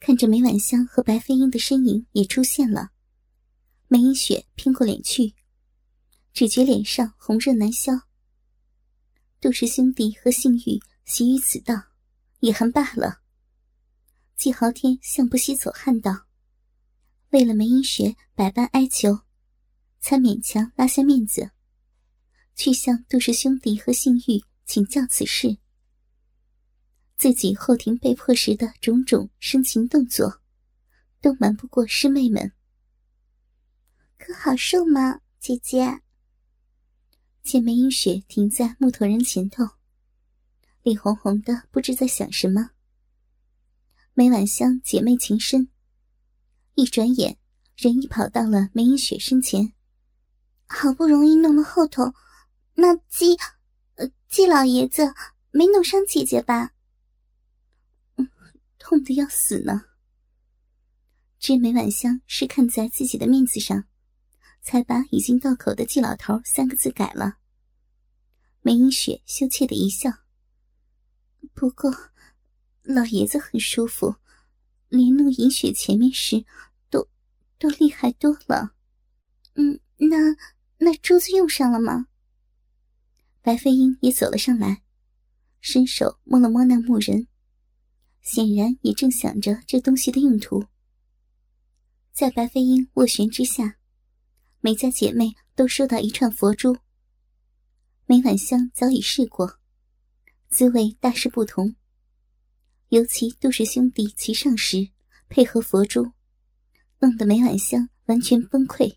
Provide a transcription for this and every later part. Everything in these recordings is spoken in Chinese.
看着梅婉香和白飞鹰的身影也出现了，梅影雪偏过脸去，只觉脸上红热难消。杜氏兄弟和性玉习于此道，也还罢了。季豪天向不西走汉道，为了梅影雪百般哀求，才勉强拉下面子，去向杜氏兄弟和性玉请教此事。自己后庭被迫时的种种深情动作，都瞒不过师妹们。可好受吗，姐姐？见梅影雪停在木头人前头，脸红红的，不知在想什么。梅婉香姐妹情深，一转眼人已跑到了梅影雪身前。好不容易弄了后头，那季，呃，季老爷子没弄伤姐姐吧？痛得要死呢。这梅婉香是看在自己的面子上，才把已经到口的“季老头”三个字改了。梅影雪羞怯的一笑。不过，老爷子很舒服，连弄银雪前面时，都都厉害多了。嗯，那那珠子用上了吗？白飞鹰也走了上来，伸手摸了摸那木人。显然也正想着这东西的用途。在白飞鹰斡旋之下，每家姐妹都收到一串佛珠。梅婉香早已试过，滋味大是不同。尤其杜氏兄弟齐上时，配合佛珠，弄得梅婉香完全崩溃，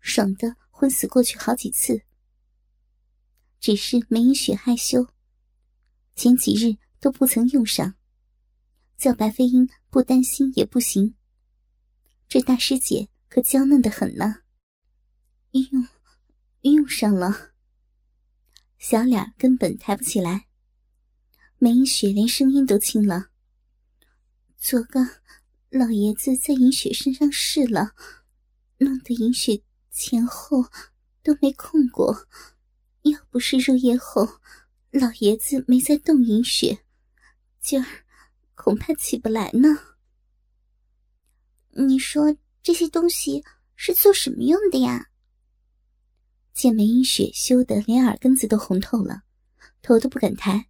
爽得昏死过去好几次。只是梅影雪害羞，前几日都不曾用上。叫白飞鹰不担心也不行。这大师姐可娇嫩的很呢。用，用上了。小脸根本抬不起来。梅影雪连声音都轻了。昨个老爷子在银雪身上试了，弄得银雪前后都没空过。要不是入夜后老爷子没再动银雪，今儿。恐怕起不来呢。你说这些东西是做什么用的呀？见梅英雪羞得连耳根子都红透了，头都不敢抬。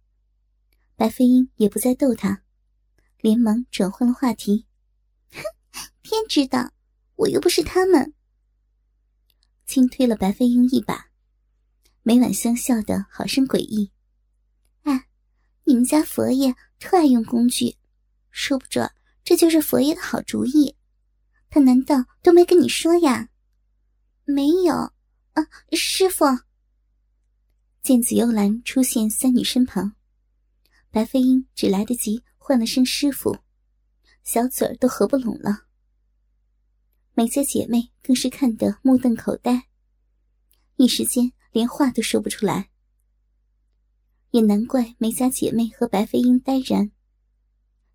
白飞鹰也不再逗他，连忙转换了话题：“哼，天知道，我又不是他们。”轻推了白飞鹰一把，梅婉香笑得好生诡异：“哎，你们家佛爷特爱用工具。”说不准这就是佛爷的好主意，他难道都没跟你说呀？没有啊，师傅。见紫幽兰出现三女身旁，白飞鹰只来得及唤了声师傅，小嘴儿都合不拢了。梅家姐妹更是看得目瞪口呆，一时间连话都说不出来。也难怪梅家姐妹和白飞鹰呆然。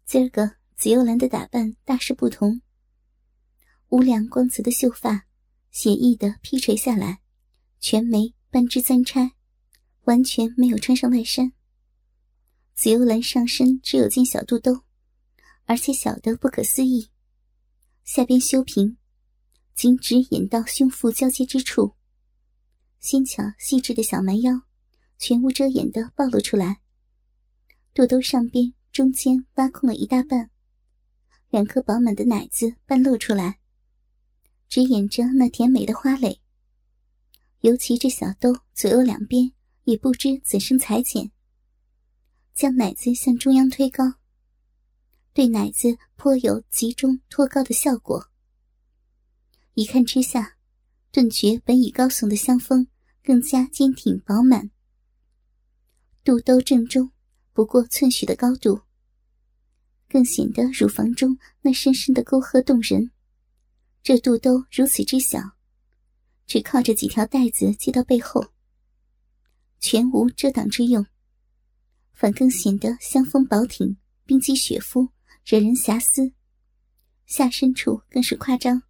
今儿个紫幽兰的打扮大是不同，乌亮光泽的秀发，写意的披垂下来，全眉半枝簪钗，完全没有穿上外衫。紫幽兰上身只有件小肚兜，而且小的不可思议，下边修平，仅只引到胸腹交接之处，纤巧细致的小蛮腰，全无遮掩的暴露出来，肚兜上边。中间挖空了一大半，两颗饱满的奶子半露出来，只掩着那甜美的花蕾。尤其这小兜左右两边也不知怎生裁剪，将奶子向中央推高，对奶子颇有集中托高的效果。一看之下，顿觉本已高耸的香风更加坚挺饱满。肚兜正中不过寸许的高度。更显得乳房中那深深的沟壑动人。这肚兜如此之小，只靠着几条带子系到背后，全无遮挡之用，反更显得香风薄挺、冰肌雪肤，惹人遐思。下身处更是夸张，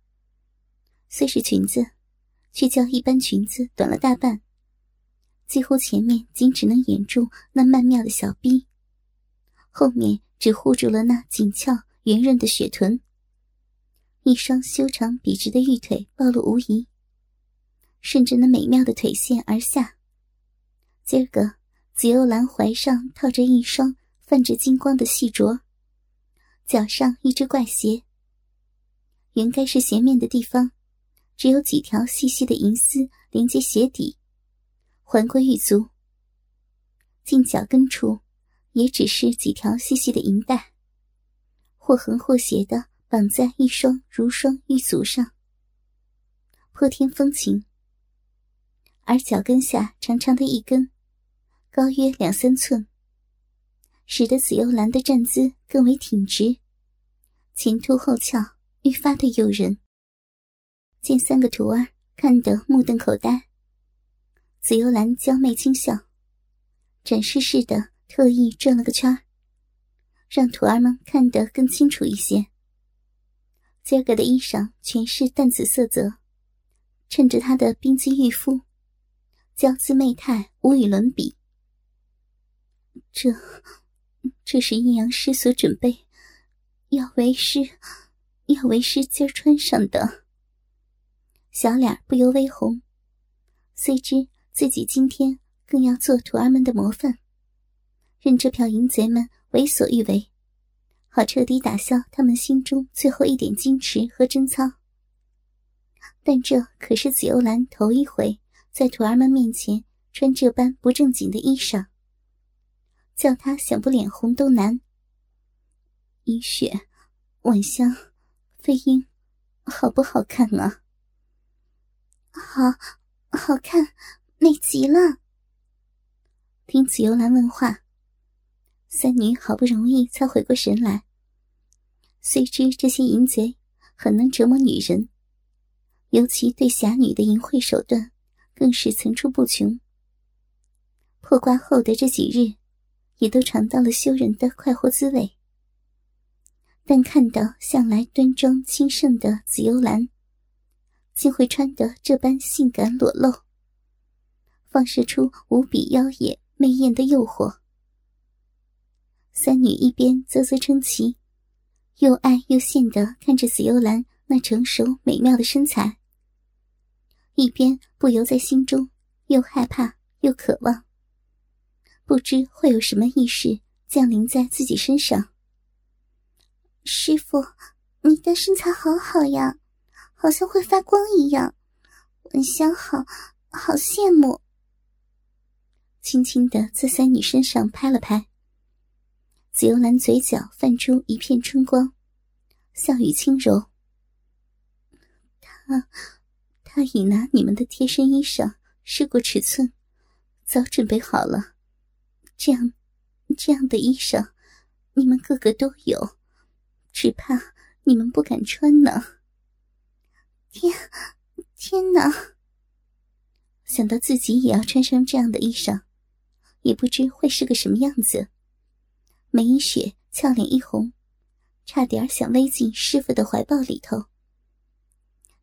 虽是裙子，却较一般裙子短了大半，几乎前面仅只能掩住那曼妙的小臂，后面。只护住了那紧俏圆润的雪臀，一双修长笔直的玉腿暴露无遗。顺着那美妙的腿线而下，今儿个紫幽兰怀上套着一双泛着金光的细镯，脚上一只怪鞋。原该是鞋面的地方，只有几条细细的银丝连接鞋底，环过玉足。近脚跟处，也只是几条细细的银带，或横或斜的绑在一双如霜玉足上，破天风情。而脚跟下长长的一根，高约两三寸，使得紫幽兰的站姿更为挺直，前凸后翘，愈发的诱人。见三个徒儿看得目瞪口呆，紫幽兰娇媚轻笑，展示似的特意转了个圈让徒儿们看得更清楚一些。今儿个的衣裳全是淡紫色泽，衬着她的冰肌玉肤。娇姿媚态无与伦比，这，这是阴阳师所准备，要为师，要为师今儿穿上的。小脸不由微红，虽知自己今天更要做徒儿们的模范，任这票淫贼们为所欲为，好彻底打消他们心中最后一点矜持和贞操。但这可是紫幽兰头一回。在徒儿们面前穿这般不正经的衣裳，叫他想不脸红都难。银雪、晚香、飞鹰，好不好看啊？好，好看，美极了。听紫幽兰问话，三女好不容易才回过神来。虽知这些淫贼很能折磨女人，尤其对侠女的淫秽手段。更是层出不穷。破瓜后的这几日，也都尝到了羞人的快活滋味。但看到向来端庄清盛的紫幽兰，竟会穿得这般性感裸露，放射出无比妖冶媚艳的诱惑。三女一边啧啧称奇，又爱又羡的看着紫幽兰那成熟美妙的身材。一边不由在心中又害怕又渴望，不知会有什么意识降临在自己身上。师傅，你的身材好好呀，好像会发光一样，闻香好好羡慕。轻轻的在三女身上拍了拍，紫幽兰嘴角泛出一片春光，笑语轻柔。他。他已拿你们的贴身衣裳试过尺寸，早准备好了。这样，这样的衣裳，你们个个都有，只怕你们不敢穿呢。天，天哪！想到自己也要穿上这样的衣裳，也不知会是个什么样子。梅一雪俏脸一红，差点想偎进师傅的怀抱里头。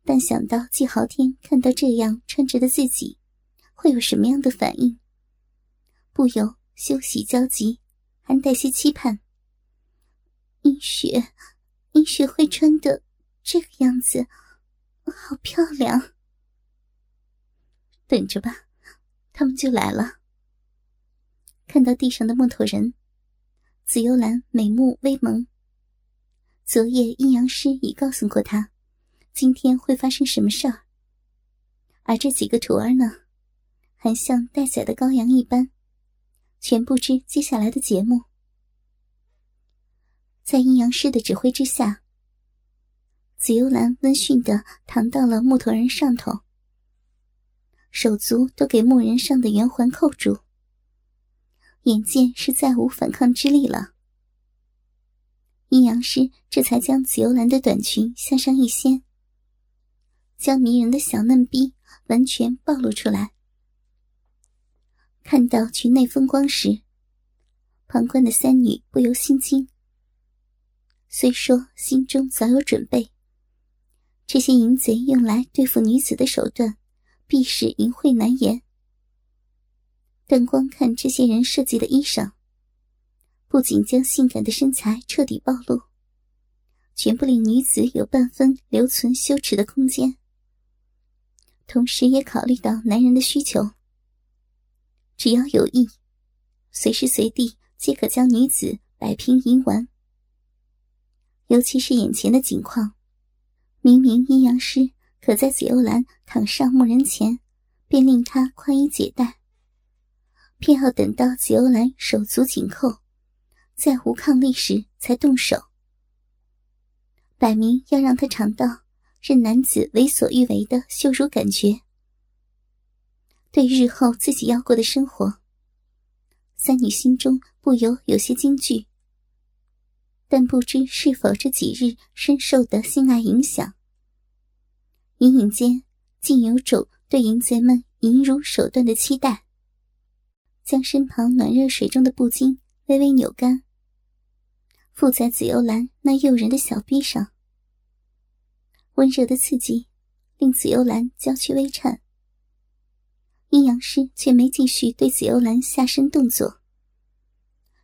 但想到季豪天看到这样穿着的自己，会有什么样的反应，不由羞喜交集，还带些期盼。映雪，映雪会穿的这个样子，好漂亮。等着吧，他们就来了。看到地上的木头人，紫幽兰美目微蒙。昨夜阴阳师已告诉过他。今天会发生什么事儿？而这几个徒儿呢，还像待宰的羔羊一般，全不知接下来的节目。在阴阳师的指挥之下，紫幽兰温驯的躺到了木头人上头，手足都给木人上的圆环扣住，眼见是再无反抗之力了。阴阳师这才将紫幽兰的短裙向上一掀。将迷人的小嫩逼完全暴露出来。看到裙内风光时，旁观的三女不由心惊。虽说心中早有准备，这些淫贼用来对付女子的手段，必是淫秽难言。但光看这些人设计的衣裳，不仅将性感的身材彻底暴露，全不令女子有半分留存羞耻的空间，同时也考虑到男人的需求。只要有意，随时随地皆可将女子摆平淫玩。尤其是眼前的景况，明明阴阳师可在紫幽兰躺上木人前，便令她宽衣解带，偏要等到紫幽兰手足紧扣，再无抗力时才动手，摆明要让他尝到任男子为所欲为的羞辱感觉。对日后自己要过的生活，三女心中不由有些惊惧。但不知是否这几日深受的性爱影响，隐隐间竟有种对淫贼们淫辱手段的期待。将身旁暖热水中的布巾微微扭干，附在紫幽兰那诱人的小臂上。温热的刺激令紫幽兰娇躯微颤，阴阳师却没继续对紫幽兰下身动作。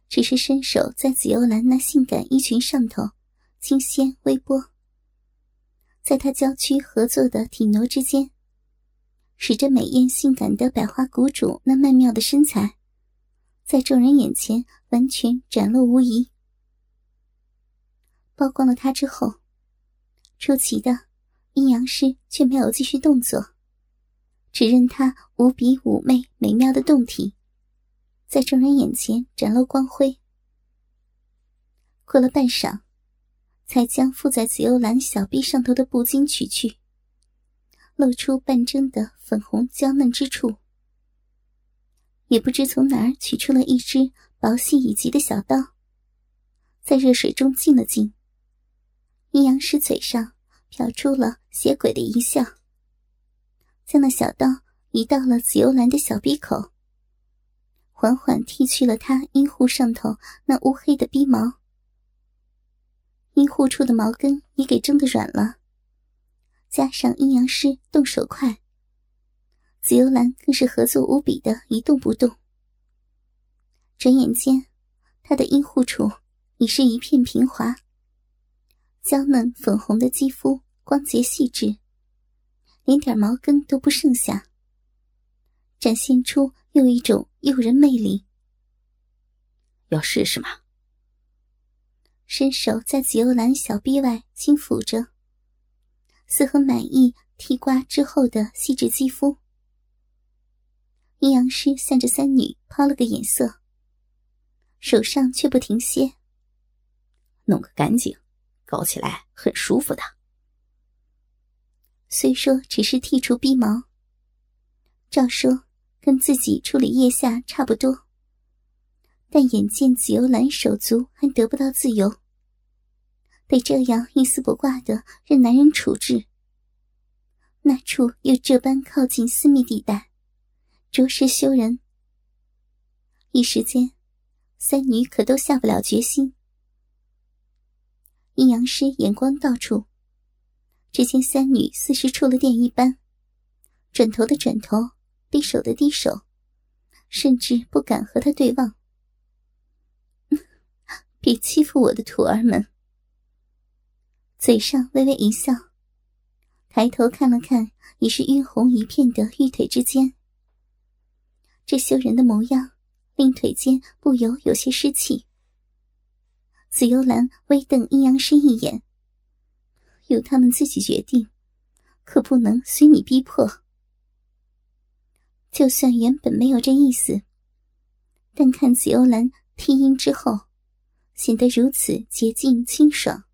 只是伸手在紫幽兰那性感衣裙上头轻掀微波，在她娇躯合作的体挪之间，使着美艳性感的百花谷主那曼妙的身材，在众人眼前完全展露无遗。曝光了她之后，出奇的阴阳师却没有继续动作，只任她无比妩媚美妙的胴体。在众人眼前展露光辉。过了半晌，才将附在紫幽兰小臂上头的布巾取去，露出半睁的粉红娇嫩之处。也不知从哪儿取出了一只薄细以及的小刀，在热水中浸了浸。阴阳师嘴上飘出了邪鬼的一笑，将那小刀移到了紫幽兰的小鼻口。缓缓剃去了他阴户上头那乌黑的逼毛，阴户处的毛根也给蒸得软了。加上阴阳师动手快，紫幽兰更是合作无比的一动不动。转眼间，他的阴户处已是一片平滑，娇嫩粉红的肌肤光洁细致，连点毛根都不剩下，展现出。又一种诱人魅力，要试试吗？伸手在紫幽兰小臂外轻抚着，似很满意剃刮之后的细致肌肤。阴阳师向着三女抛了个眼色，手上却不停歇。弄个干净，搞起来很舒服的。虽说只是剔除逼毛，照说。跟自己处理腋下差不多，但眼见紫幽兰手足还得不到自由，被这样一丝不挂的任男人处置，那处又这般靠近私密地带，着实羞人。一时间，三女可都下不了决心。阴阳师眼光到处，只见三女似是触了电一般，转头的转头。低手的低手，甚至不敢和他对望。别欺负我的徒儿们！嘴上微微一笑，抬头看了看已是晕红一片的玉腿之间，这羞人的模样令腿间不由有些湿气。紫幽兰微瞪阴阳师一眼，由他们自己决定，可不能随你逼迫。就算原本没有这意思，但看紫幽兰听音之后，显得如此洁净清爽。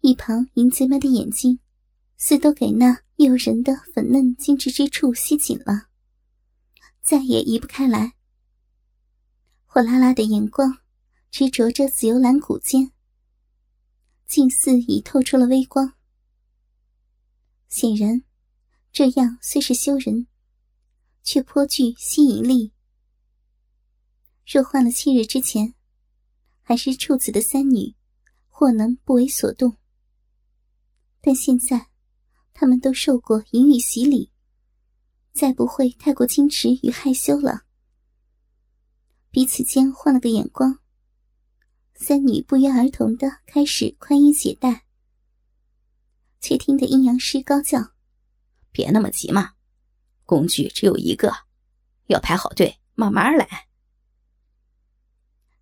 一旁淫贼们的眼睛，似都给那诱人的粉嫩精致之处吸紧了，再也移不开来。火辣辣的眼光执着着紫幽兰骨间，近似已透出了微光。显然，这样虽是羞人。却颇具吸引力。若换了七日之前，还是处子的三女，或能不为所动。但现在，他们都受过淫欲洗礼，再不会太过矜持与害羞了。彼此间换了个眼光，三女不约而同的开始宽衣解带，却听得阴阳师高叫：“别那么急嘛，工具只有一个，要排好队，慢慢来。”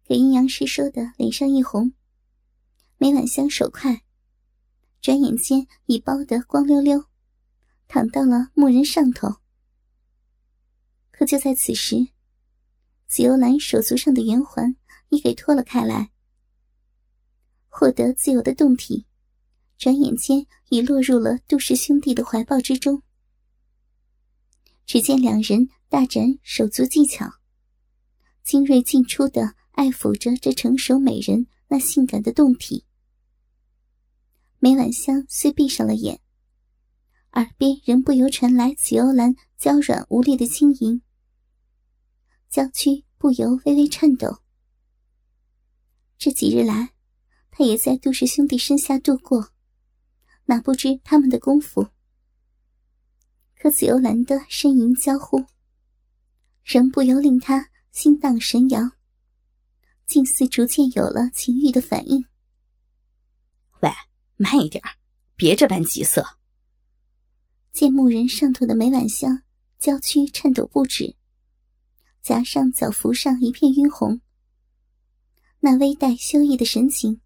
给阴阳师说的脸上一红，每晚香手快，转眼间已包得光溜溜，躺到了木人上头。可就在此时，紫幽兰手足上的圆环已给脱了开来，获得自由的胴体，转眼间已落入了杜氏兄弟的怀抱之中。只见两人大展手足技巧，精锐尽出的。爱抚着这成熟美人那性感的胴体，梅婉香虽闭上了眼，耳边仍不由传来紫幽兰娇软无力的轻吟，娇躯不由微微颤抖。这几日来，他也在杜氏兄弟身下度过，哪不知他们的功夫？可紫幽兰的呻吟娇呼，仍不由令他心荡神摇。竟似逐渐有了情欲的反应。喂，慢一点，别这般急色。见牧人上头的梅婉香娇躯颤抖不止，颊上脚服上一片晕红，那微带羞意的神情，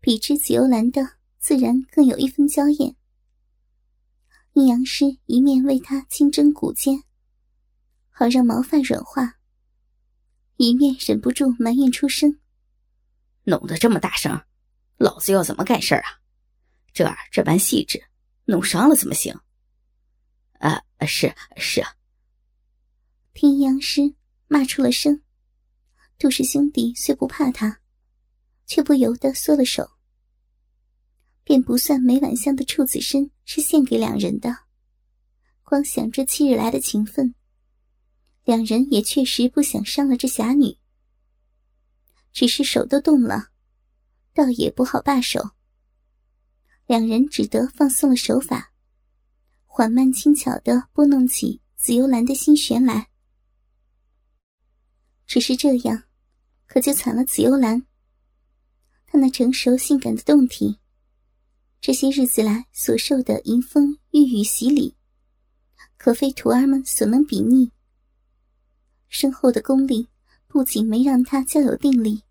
比之紫幽兰的自然更有一分娇艳。阴阳师一面为他轻蒸骨尖，好让毛发软化。一面忍不住埋怨出声：“弄得这么大声，老子要怎么干事啊？这儿这般细致，弄伤了怎么行？”“啊，是是。”听阴阳师骂出了声，杜氏兄弟虽不怕他，却不由得缩了手。便不算每晚香的处子身是献给两人的，光想这七日来的情分。两人也确实不想伤了这侠女，只是手都动了，倒也不好罢手。两人只得放松了手法，缓慢轻巧的拨弄起紫幽兰的心弦来。只是这样，可就惨了紫幽兰。她那成熟性感的胴体，这些日子来所受的迎风御雨洗礼，可非徒儿们所能比拟。深厚的功力不仅没让她较有定力，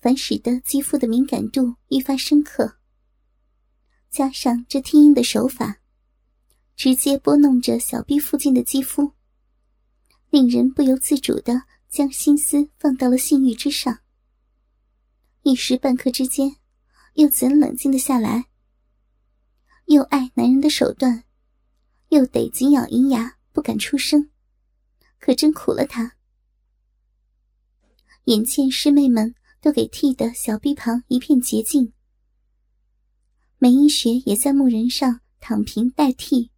反使得肌肤的敏感度愈发深刻。加上这听音的手法，直接拨弄着小臂附近的肌肤，令人不由自主的将心思放到了性欲之上。一时半刻之间，又怎冷静的下来？又爱男人的手段，又得紧咬银牙，不敢出声。可真苦了他！眼见师妹们都给剃得小臂旁一片洁净，梅英雪也在木人上躺平代替。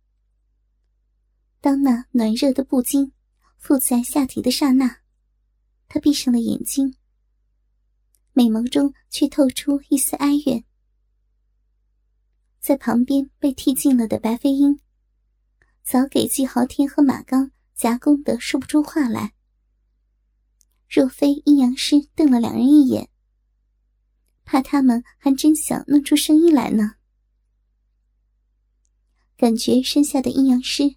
当那暖热的布巾附在下体的刹那，她闭上了眼睛，美眸中却透出一丝哀怨。在旁边被剃尽了的白飞鹰，早给季豪天和马刚。夹攻的说不出话来。若非阴阳师瞪了两人一眼，怕他们还真想弄出声音来呢。感觉身下的阴阳师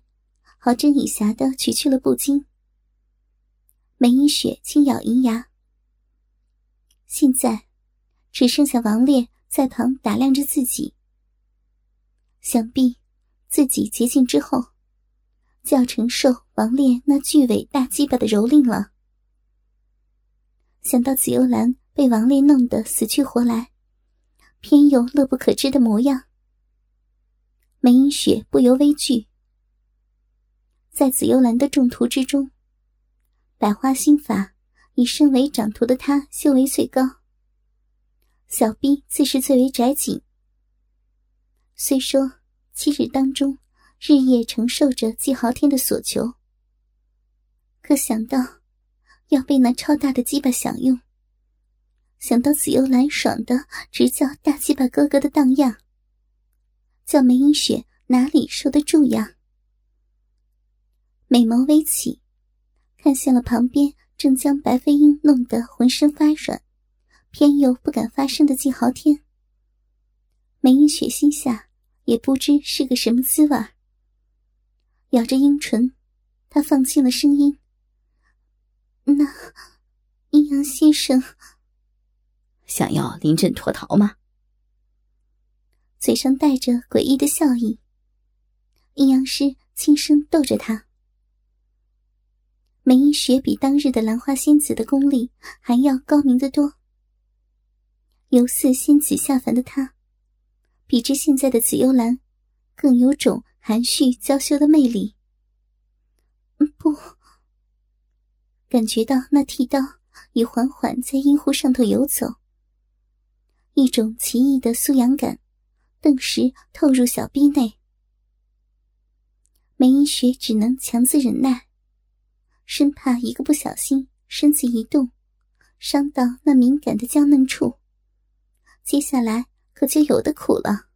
好整以暇的取去了布巾，梅英雪轻咬银牙。现在只剩下王烈在旁打量着自己，想必自己洁净之后。就要承受王烈那巨尾大鸡巴的蹂躏了。想到紫幽兰被王烈弄得死去活来，偏又乐不可支的模样，梅英雪不由微惧。在紫幽兰的众徒之中，百花心法以身为掌徒的她修为最高，小臂自是最为窄紧。虽说七日当中。日夜承受着季豪天的所求，可想到要被那超大的鸡巴享用，想到紫幽兰爽的直叫大鸡巴哥哥的荡漾，叫梅英雪哪里受得住呀？美眸微起，看向了旁边正将白飞鹰弄得浑身发软、偏又不敢发声的季豪天。梅英雪心下也不知是个什么滋味咬着樱唇，她放轻了声音：“那阴阳先生想要临阵脱逃吗？”嘴上带着诡异的笑意。阴阳师轻声逗着他。梅英雪比当日的兰花仙子的功力还要高明得多。由似仙子下凡的她，比之现在的紫幽兰，更有种含蓄娇羞的魅力。不，感觉到那剃刀已缓缓在阴户上头游走，一种奇异的酥痒感，顿时透入小臂内。梅英雪只能强自忍耐，生怕一个不小心，身子一动，伤到那敏感的娇嫩处。接下来可就有的苦了。